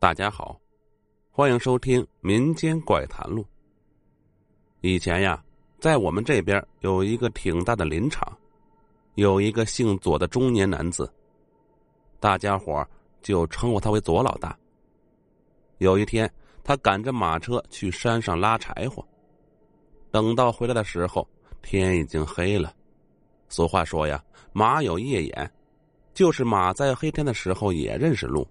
大家好，欢迎收听《民间怪谈录》。以前呀，在我们这边有一个挺大的林场，有一个姓左的中年男子，大家伙就称呼他为左老大。有一天，他赶着马车去山上拉柴火，等到回来的时候，天已经黑了。俗话说呀，“马有夜眼”。就是马在黑天的时候也认识路，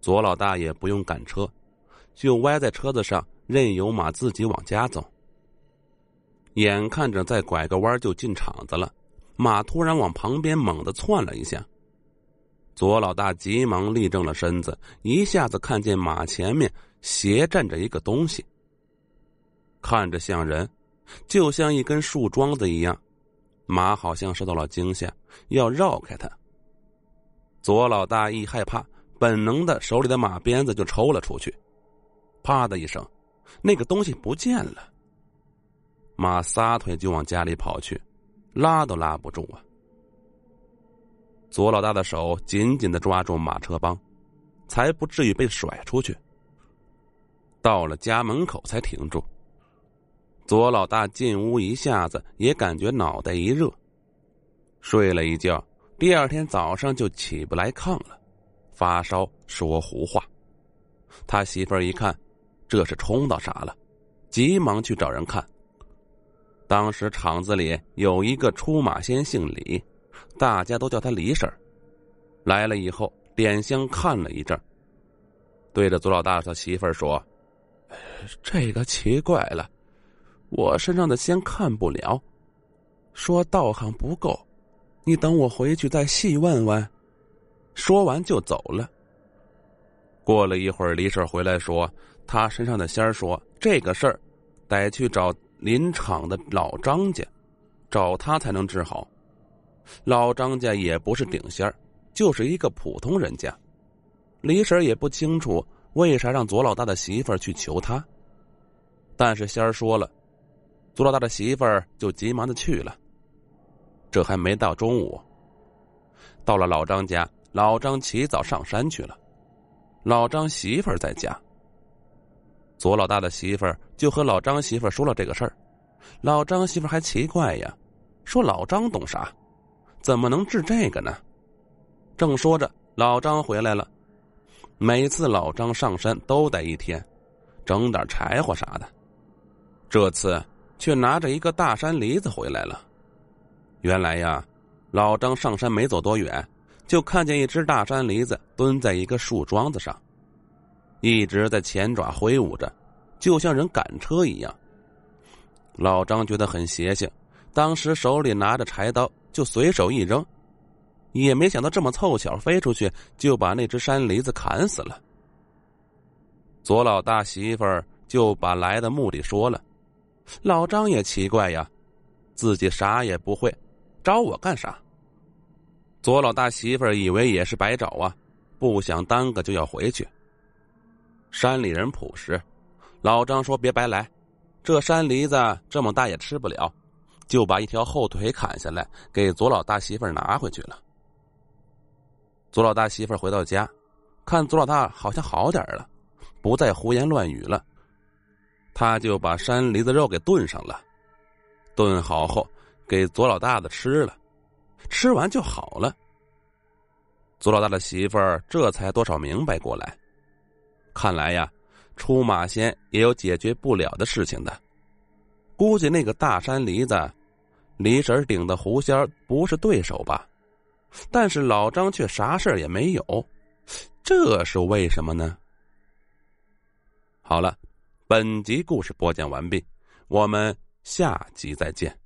左老大也不用赶车，就歪在车子上，任由马自己往家走。眼看着再拐个弯就进场子了，马突然往旁边猛地窜了一下。左老大急忙立正了身子，一下子看见马前面斜站着一个东西，看着像人，就像一根树桩子一样。马好像受到了惊吓，要绕开它。左老大一害怕，本能的手里的马鞭子就抽了出去，啪的一声，那个东西不见了。马撒腿就往家里跑去，拉都拉不住啊！左老大的手紧紧的抓住马车帮，才不至于被甩出去。到了家门口才停住。左老大进屋一下子也感觉脑袋一热，睡了一觉。第二天早上就起不来炕了，发烧说胡话。他媳妇儿一看，这是冲到啥了，急忙去找人看。当时厂子里有一个出马仙姓李，大家都叫他李婶儿。来了以后，点香看了一阵，对着左老大他媳妇儿说：“这个奇怪了，我身上的仙看不了，说道行不够。”你等我回去再细问问。说完就走了。过了一会儿，李婶回来说，他身上的仙儿说这个事儿，得去找林场的老张家，找他才能治好。老张家也不是顶仙儿，就是一个普通人家。李婶也不清楚为啥让左老大的媳妇儿去求他，但是仙儿说了，左老大的媳妇儿就急忙的去了。这还没到中午，到了老张家，老张起早上山去了，老张媳妇儿在家。左老大的媳妇儿就和老张媳妇儿说了这个事儿，老张媳妇儿还奇怪呀，说老张懂啥，怎么能治这个呢？正说着，老张回来了，每次老张上山都得一天，整点柴火啥的，这次却拿着一个大山梨子回来了。原来呀，老张上山没走多远，就看见一只大山梨子蹲在一个树桩子上，一直在前爪挥舞着，就像人赶车一样。老张觉得很邪性，当时手里拿着柴刀，就随手一扔，也没想到这么凑巧飞出去，就把那只山梨子砍死了。左老大媳妇儿就把来的目的说了，老张也奇怪呀，自己啥也不会。找我干啥？左老大媳妇儿以为也是白找啊，不想耽搁就要回去。山里人朴实，老张说别白来，这山梨子这么大也吃不了，就把一条后腿砍下来给左老大媳妇儿拿回去了。左老大媳妇儿回到家，看左老大好像好点了，不再胡言乱语了，他就把山梨子肉给炖上了，炖好后。给左老大的吃了，吃完就好了。左老大的媳妇儿这才多少明白过来，看来呀，出马仙也有解决不了的事情的。估计那个大山梨子，李婶顶的狐仙不是对手吧？但是老张却啥事也没有，这是为什么呢？好了，本集故事播讲完毕，我们下集再见。